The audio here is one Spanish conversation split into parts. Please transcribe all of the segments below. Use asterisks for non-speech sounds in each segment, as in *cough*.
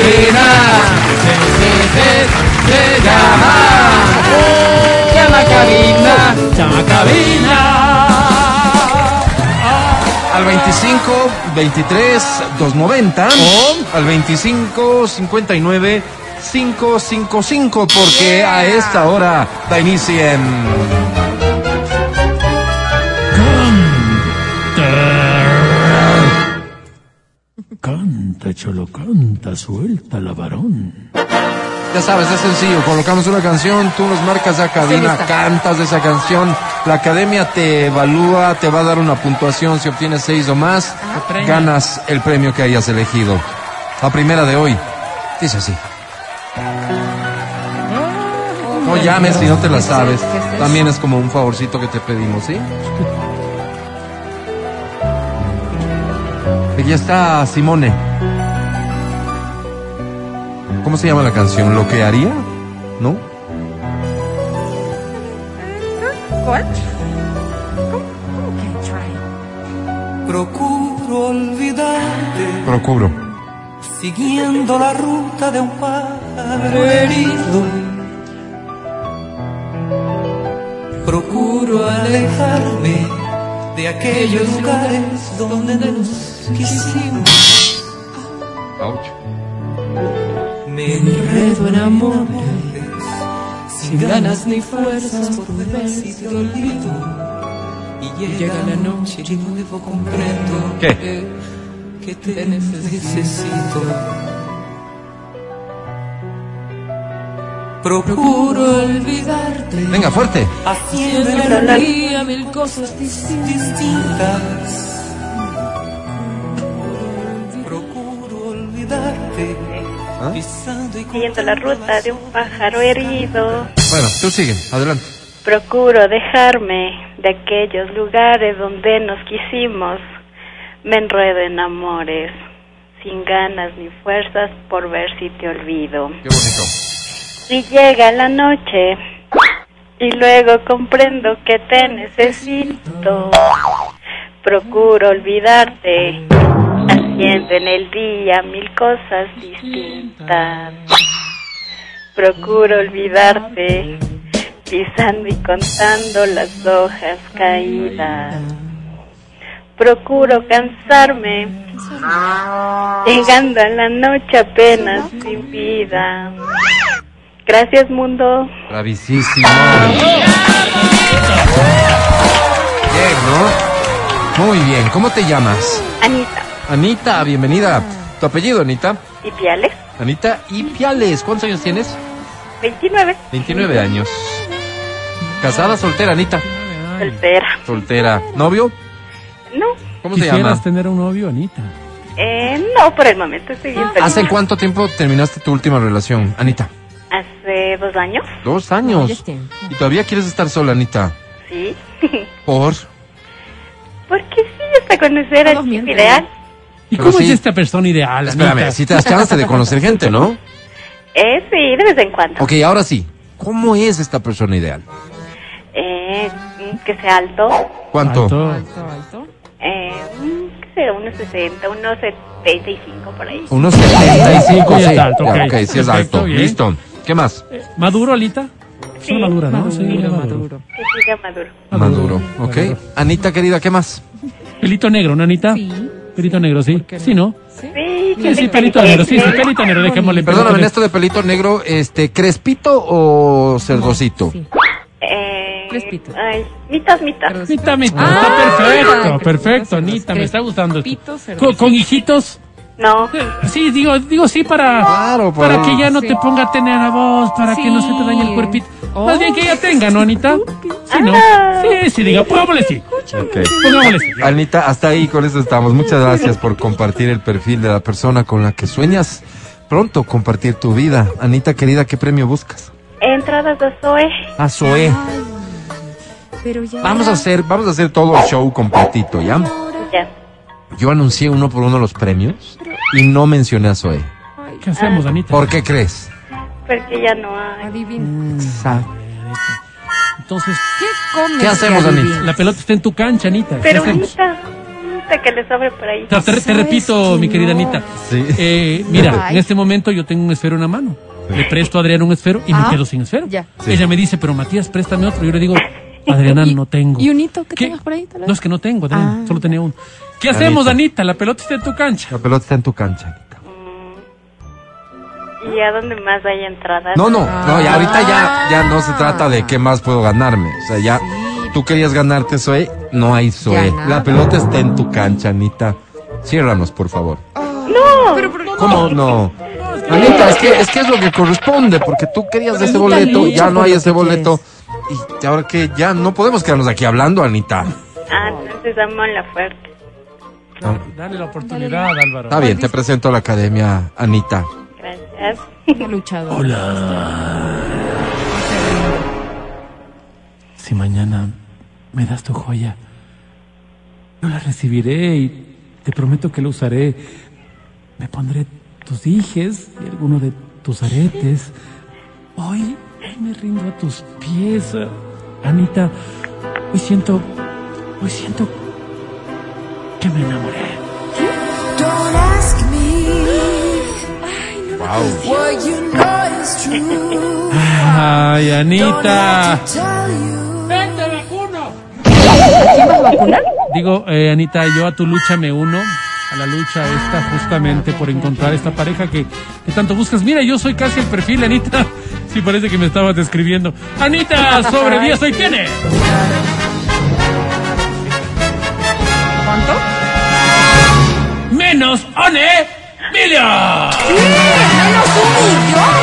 cabina. Sí, llama. Llama cabina. Llama cabina. Al 25 23 290 o al 25 59 555 porque a esta hora da inicio en Canta, cholo, canta, suelta la varón. Ya sabes, es sencillo, colocamos una canción, tú nos marcas la cabina, cantas esa canción, la academia te evalúa, te va a dar una puntuación, si obtienes seis o más, ganas el premio que hayas elegido. La primera de hoy, dice así. No llames si no te la sabes, también es como un favorcito que te pedimos, ¿sí? *laughs* Aquí está Simone. ¿Cómo se llama la canción? ¿Lo que haría? ¿No? ¿Cuál? ¿Cómo, cómo que try? Procuro olvidarte, Procuro. siguiendo la ruta de un pájaro herido. Procuro alejarme de aquellos lugares donde nos quisimos. Me enredo en amores, sin ganas ni fuerzas por ver si te olvido. Y llega la noche y de nuevo comprendo ¿Qué? que, que te necesito. Procuro olvidarte, Venga, fuerte. haciendo en el día mil cosas dis- distintas. Siguiendo la ruta de un pájaro herido, Bueno, tú sigue, adelante. procuro dejarme de aquellos lugares donde nos quisimos. Me enredo en amores, sin ganas ni fuerzas por ver si te olvido. Qué bonito. Y llega la noche y luego comprendo que te necesito. Procuro olvidarte, en el día mil cosas distintas. Procuro olvidarte, pisando y contando las hojas caídas. Procuro cansarme, llegando a la noche apenas sin vida. Gracias, mundo. Bravísimo. Bien, ¿no? Muy bien. ¿Cómo te llamas? Anita Anita, bienvenida. ¿Tu apellido, Anita? y Piales, Anita Ipiales. ¿Cuántos años tienes? 29, 29 años. ¿Casada, soltera, Anita? soltera. Soltera. ¿Novio? No, ¿Cómo se Quisieras llama? tener un novio, Anita. eh, no, por el momento estoy bien feliz. ¿Hace cuánto tiempo terminaste tu última relación, Anita? Hace dos años, Dos años. ¿Y todavía quieres estar sola, Anita? sí. ¿Por? *laughs* Porque sí, hasta conocer al chico ideal. ¿Y Pero cómo sí. es esta persona ideal, Espérame, si te das chance de conocer gente, ¿no? Eh, sí, de vez en cuando. Ok, ahora sí. ¿Cómo es esta persona ideal? Eh, que sea alto, ¿Cuánto? Alto. eh, mm, que sea unos 60, unos 75 por ahí. Unos 75, Ya sí. está alto, Ya, ok. sí es Perfecto, alto. bien. Listo. ¿Qué más? Eh, ¿Maduro, Alita? Sí. Son madura, ¿no? Sí, Maduro, maduro. maduro. Que siga maduro. Maduro. Ok. Anita, querida, ¿qué más? Pelito negro, ¿no, Anita? Sí. Pelito negro, sí. Sí, ¿no? Sí, Sí, sí, pelito negro, sí, sí, pelito negro, dejémosle. Perdóname, en esto de pelito negro, este, ¿crespito o cerdocito? Sí. Eh, Crespito. ay, mitas, mitas. Mitad, mitad. Ah, está perfecto, perfecto, Anita, me está gustando. esto. crespito, cerdo. ¿Con, con hijitos? No, Sí, digo, digo sí para, Claro, por para que ya no Sí. te ponga a tener a vos, para que no se te dañe el cuerpito. Oh. Más bien que ella tenga, ¿no, Anita? Sí, ¿no? Ah. Sí, sí, diga, pongámosle sí. Ok. Pongámosle sí. Anita, hasta ahí con eso estamos. Muchas gracias por compartir el perfil de la persona con la que sueñas pronto compartir tu vida. Anita, querida, ¿qué premio buscas? entradas de Zoe. A Zoe. Pero ya. Vamos a hacer, vamos a hacer todo el show completito, ¿ya? Ya. Yo anuncié uno por uno los premios y no mencioné a Zoe. ¿Qué hacemos, Anita? ¿Por qué crees? Porque ya no hay. Adivina. Exacto. Entonces, ¿Qué comes? ¿Qué hacemos, Anita? la pelota está en tu cancha, Anita. ¿Qué Pero hacemos? Anita, Ahorita que le sobre por ahí. Te, repito, mi querida Anita. Sí. Eh, mira, Ay. en este momento yo tengo un esfero en la mano. Le presto a Adriana un esfero y me Ah, quedo sin esfero. ya. Sí. Ella me dice, pero Matías, préstame otro. Yo le digo, Adriana, no tengo. ¿Y un hito que ¿Qué? tengas por ahí, tal vez? No, es que no tengo, Adriana. Ah. Solo tenía uno. ¿Qué hacemos, Anita? La pelota está en tu cancha. La pelota está en tu cancha. Anita. ¿Y a dónde más hay entradas? No, no, no, ya ahorita ya, ya no se trata de qué más puedo ganarme. O sea, ya tú querías ganarte Zoe, no hay Zoe. La pelota está en tu cancha, Anita. Ciérranos, por favor. No. ¿Cómo no? Anita, es que, es que es lo que corresponde, porque tú querías ese Anita, boleto, ya no hay ese boleto. Y ahora que ya no podemos quedarnos aquí hablando, Anita. Ah, entonces damos la fuerte. Dale la oportunidad, Álvaro. Está bien, te presento a la academia, Anita. Gracias. Una luchadora. Hola. Si mañana me das tu joya, yo la recibiré y te prometo que la usaré. Me pondré tus dijes y alguno de tus aretes. Hoy me rindo a tus pies, Anita. Hoy siento, hoy siento que me enamoré. Don't ask me Wow. what you know is true. Ay, Anita. tell you. ¿Quién vas a vacunar? Digo, eh, Anita, yo a tu lucha me uno. A la lucha esta justamente por encontrar esta pareja que, que tanto buscas. Mira, yo soy casi el perfil, Anita. Sí, parece que me estabas describiendo. Anita, sobre 10 hoy tiene. ¿Cuánto? Menos one million. ¡Menos un millón!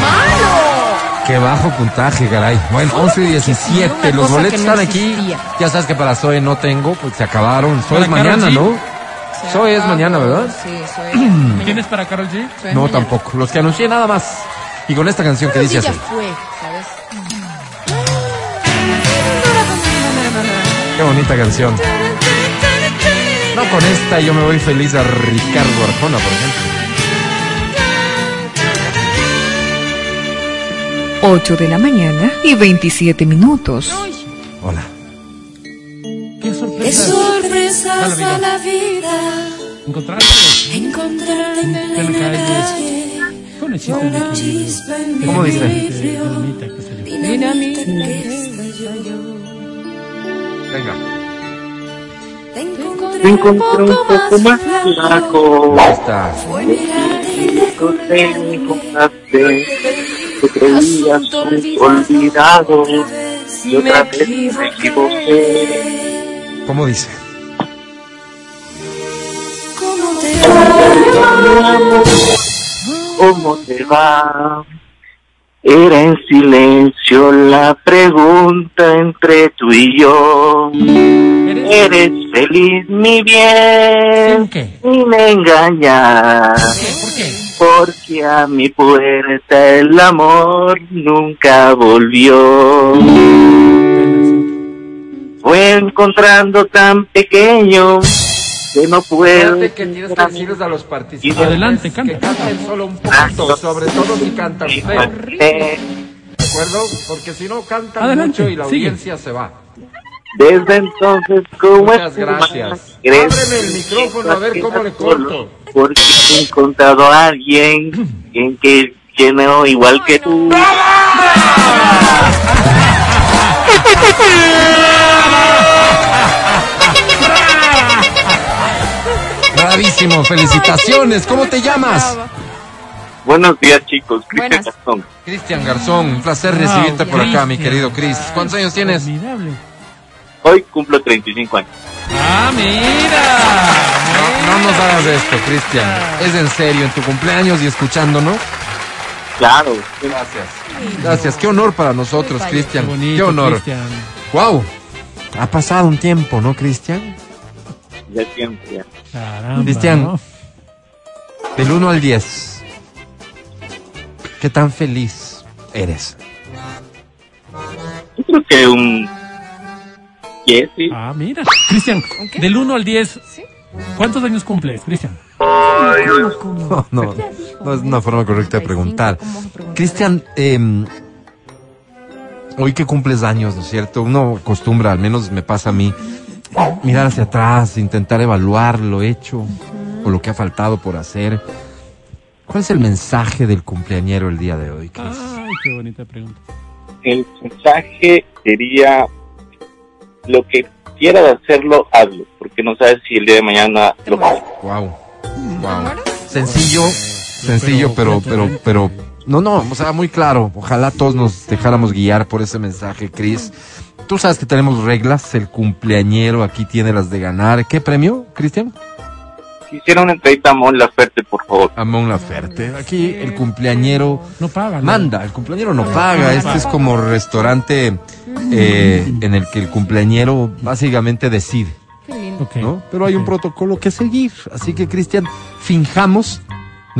¡Mano! Qué bajo puntaje, caray. Bueno, 11 y 17. Una Los boletos no están aquí. Ya sabes que para Zoe no tengo, pues se acabaron. Zoe es mañana, G. ¿no? Zoe es mañana, ¿verdad? Sí, soy. ¿Tienes para Carol G? soy No, mañana. tampoco. Los que anuncié nada más. Y con esta canción que dice sí así. fue, ¿sabes? Qué bonita canción. No, con esta yo me voy feliz a Ricardo Arjona, por ejemplo. 8 de la mañana y 27 minutos. Hola. Qué Qué sorpresa. sorpresas Dale, a la vida. ¿Encontraste? Encontrarte en la calle. ¿Cómo dice? Dinamita, que estalló. Venga. Te encontré un poco más flaco. Ahí está. Encontraste, que creías olvidado, y otra vez me equivoqué. ¿Cómo dice? ¿Cómo te va? ¿Cómo te va? Era en silencio la pregunta entre tú y yo. ¿Eres feliz, mi bien? ¿Sin qué? Sin engañar. ¿Por qué? Porque a mi puerta el amor nunca volvió. Fue encontrando tan pequeño que no puedo. Fíjate que tienes que decirles a los participantes Adelante, canta. que canten solo un poquito, sobre todo si cantan feo, ¿de acuerdo? Porque si no cantan Adelante, mucho y la sigue. audiencia se va. Desde entonces, como Muchas gracias. Ábreme el micrófono a ver cómo le corto. Porque he encontrado a alguien en que llene igual que tú. *laughs* Bravísimo, *laughs* felicitaciones. ¿Cómo te llamas? Buenos días, chicos. Cristian. Gastón. Cristian Garzón, un placer Wow, recibirte por acá, mi querido Cris. ¿Cuántos años tienes? Formidable. Hoy cumplo 35 años. Ah, mira. No, no nos hagas esto, Cristian. Es en serio, en tu cumpleaños y escuchándonos. Claro. Gracias. Gracias. Qué honor para nosotros, Cristian. Qué honor. Cristian. Wow. Ha pasado un tiempo, ¿no, Cristian? Ya siempre. ya. Caramba, Cristian. ¿no? Del 1 al 10. ¿Qué tan feliz eres? Yo creo que un 10, sí. Ah, mira. Cristian, del 1 al 10, ¿Sí? ¿cuántos años cumples, Cristian? No, no, no es una forma correcta de preguntar. Cristian, eh, hoy que cumples años, ¿no es cierto? Uno acostumbra, al menos me pasa a mí, mirar hacia atrás, intentar evaluar lo hecho o lo que ha faltado por hacer. ¿Cuál es el mensaje del cumpleañero el día de hoy, Cris? Ay, qué bonita pregunta. El mensaje sería lo que quieras hacerlo, hazlo, porque no sabes si el día de mañana lo vas a Wow. Wow. Sencillo, sencillo, pero, pero, pero, no, no, o sea, muy claro. Ojalá todos nos dejáramos guiar por ese mensaje, Cris. Tú sabes que tenemos reglas, el cumpleañero aquí tiene las de ganar. ¿Qué premio, Cristian? Quisiera una entrevista a Mon Laferte, por favor. Amon Laferte. Aquí el cumpleañero No paga. ¿no? manda, el cumpleañero no paga. Este es como restaurante eh, en el que el cumpleañero básicamente decide. Qué lindo. Ok, ¿no? Pero hay un protocolo que seguir. Así que, Cristian, finjamos,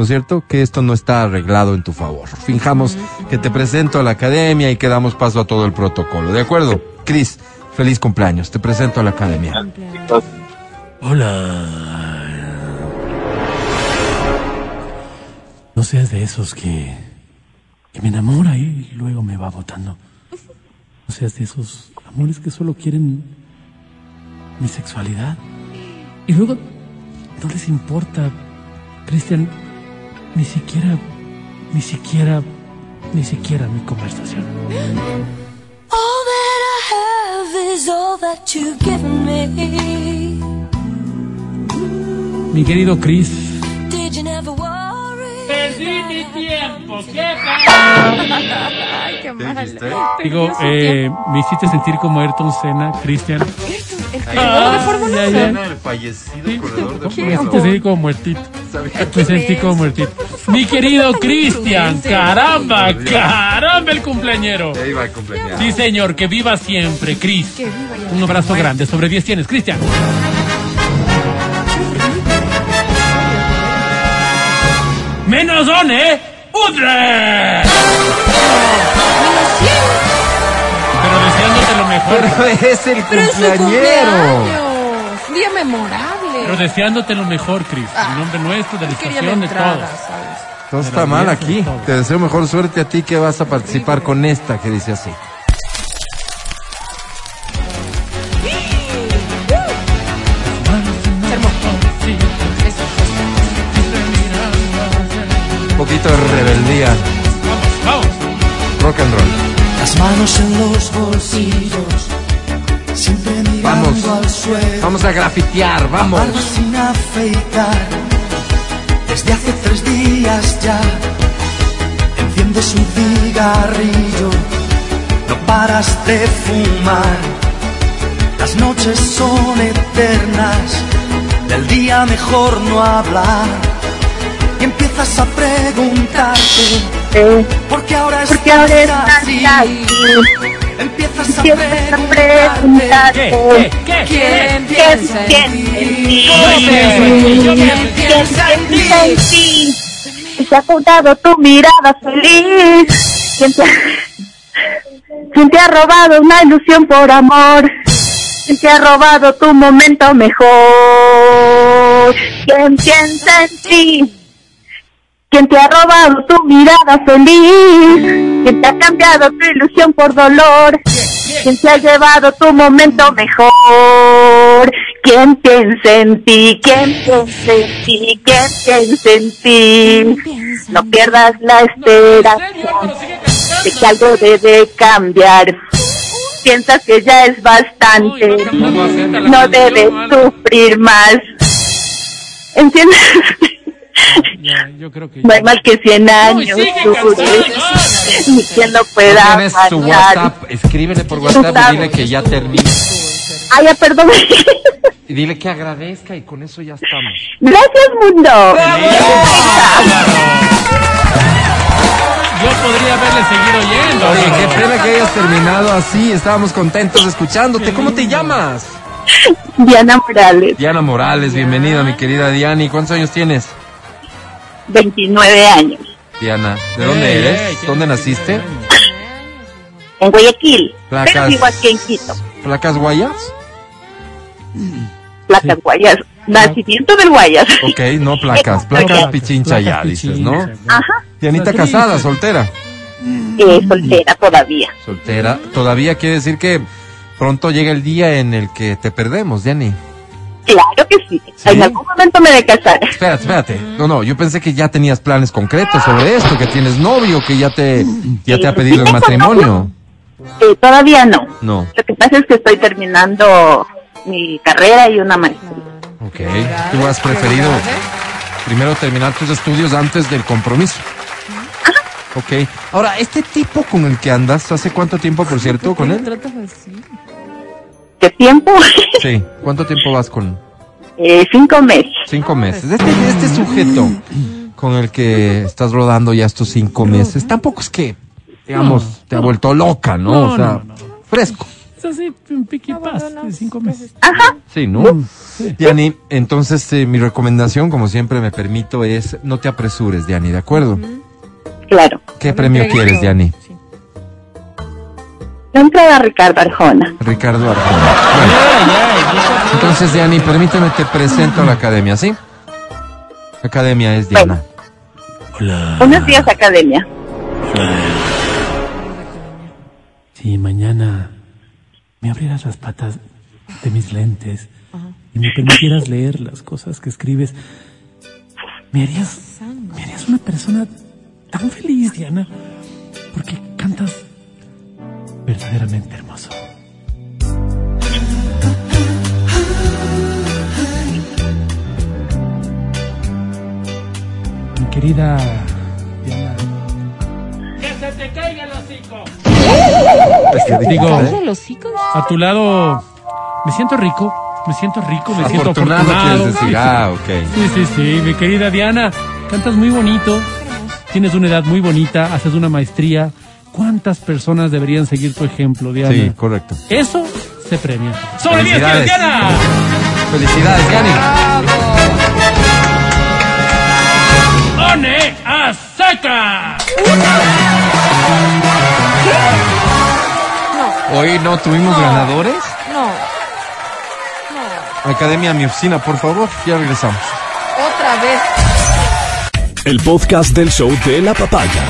¿no es cierto?, que esto no está arreglado en tu favor. Finjamos que te presento a la academia y que damos paso a todo el protocolo. ¿De acuerdo? Cris, feliz cumpleaños. Te presento a la academia. Hola. No seas de esos que, que me enamora y luego me va botando. No seas de esos amores que solo quieren mi sexualidad. Y luego no les importa, Cristian, ni siquiera, ni siquiera, ni siquiera mi conversación. All that I have is all that you've given me. Mi querido Chris, Did you never worry? Ay, qué mal. digo, eh, me hiciste sentir como Ayrton Senna, Cristian. El corredor de Fórmula Ya, ya. El fallecido corredor Me hiciste sentir como muertito. Me sentí como muertito. Mi querido Cristian, caramba, caramba el cumpleañero. Ahí va el cumpleaños. Sí, señor, que viva siempre, Cris. Que viva ya. Un abrazo grande, sobre 10 tienes, Cristian. Menos on, ¿eh? ¡Udre! Pero deseándote lo mejor. Pero es el Pero es su cumpleañero. cumpleaños. Día memorable. Pero deseándote lo mejor, Cris. En nombre nuestro, de la estación, de todos. ¿sabes? No está mal aquí. Te deseo mejor suerte a ti que vas a participar con esta que dice así. Un poquito de rebeldía. Vamos. Rock and roll. Las manos en los bolsillos, siempre Vamos. Vamos a grafitear, vamos. sin afeitar. Desde hace tres días ya, enciendes un cigarrillo, no paras de fumar. Las noches son eternas, del día mejor no hablar. Empiezas a preguntarte, ¿por qué ahora Porque ahora estás estás así? así. Empiezas a preguntarte. ¿Qué? ¿Qué? ¿Quién ¿Quién piensa en piensa ti? en ti? ¿Quién piensa en ti? ¿Quién te ha contado tu mirada feliz? ¿Quién te ha, quién te ha robado una ilusión por amor? ¿Quién te ha robado tu momento mejor? ¿Quién piensa en ti? ¿Quién te ha robado tu mirada feliz? ¿Quién te ha cambiado tu ilusión por dolor? ¿Quién se ha llevado tu momento mejor? ¿Quién piensa en ti? ¿Quién piensa en ti? ¿Quién piensa en ti? No pierdas la esperanza de que algo debe cambiar. Piensas que ya es bastante. No debes sufrir más. ¿Entiendes? Ya, yo creo que No hay mal que 100 No, y años sigue dure. cantando. Ni quien lo pueda Tienes su fallar. WhatsApp, escríbele por WhatsApp y dile que ya termine. Ay, ya, perdón. Y dile que agradezca y con eso ya estamos. Gracias, mundo. yo podría haberle seguido oyendo. Oye, pero- qué pena que hayas terminado así. Estábamos contentos escuchándote. ¿Cómo te llamas? Diana Morales, Diana Morales, bienvenida, mi querida Diana. ¿Y cuántos años tienes? 29 años. Diana, ¿de dónde eres? ¿Dónde ¿quién- naciste? En Guayaquil. Placas. Pero vivo aquí en Quito. ¿Placas Guayas? Placas Guayas. Nacimiento del Guayas. Ok, no placas. *laughs* Placas Pichincha ya, dices, ¿no? Ajá. Dianita casada, soltera. Eh, soltera todavía. Soltera. Todavía quiere decir que pronto llega el día en el que te perdemos, Diani. Claro que sí. En algún momento me de casar. Espérate, espérate. No, no, yo pensé que ya tenías planes concretos sobre esto, que tienes novio, que ya te, ya te ha pedido el matrimonio. Eh, todavía no. No. Lo que pasa es que estoy terminando mi carrera y una maestría. Ok. Tú has preferido primero terminar tus estudios antes del compromiso. Ok. Ahora, este tipo con el que andas, ¿hace cuánto tiempo, por cierto, con él? ¿Qué tiempo? *laughs* Sí. ¿Cuánto tiempo vas con? Eh, cinco meses. Cinco meses. Este, este sujeto con el que estás rodando ya estos cinco meses, tampoco es que, digamos, te ha vuelto loca, ¿no? No, o sea, no, no. fresco. Es así, un piqui paz de cinco meses. Ajá. Sí, ¿no? Diani, entonces eh, mi recomendación, como siempre me permito, es no te apresures, Diani, ¿de acuerdo? Claro. ¿Qué premio quieres, Diani? La entrada Ricardo Arjona. Ricardo Arjona. Bueno, entonces, Diani, permíteme, te presento a la academia, ¿sí? La academia es Diana. Buenos días, academia. Si mañana me abrieras las patas de mis lentes y me permitieras leer las cosas que escribes, me harías, me harías una persona tan feliz, Diana, porque cantas verdaderamente hermoso. Mi querida Diana. ¡Que se te caiga el hocico! Digo, a tu lado me siento rico, me siento rico, me siento Afortunado, afortunado. quieres decir. Ah, ok. Sí, sí, sí, mi querida Diana, cantas muy bonito, tienes una edad muy bonita, haces una maestría. ¿Cuántas personas deberían seguir tu ejemplo, Diana? Sí, correcto. Eso se premia. ¡Sobre 10 Felicidades. Diana! Felicidades, Diani. ¡One a seca! Hoy no tuvimos ganadores. No, Academia, a mi oficina, por favor. Ya regresamos. otra vez. El podcast del show de la papaya.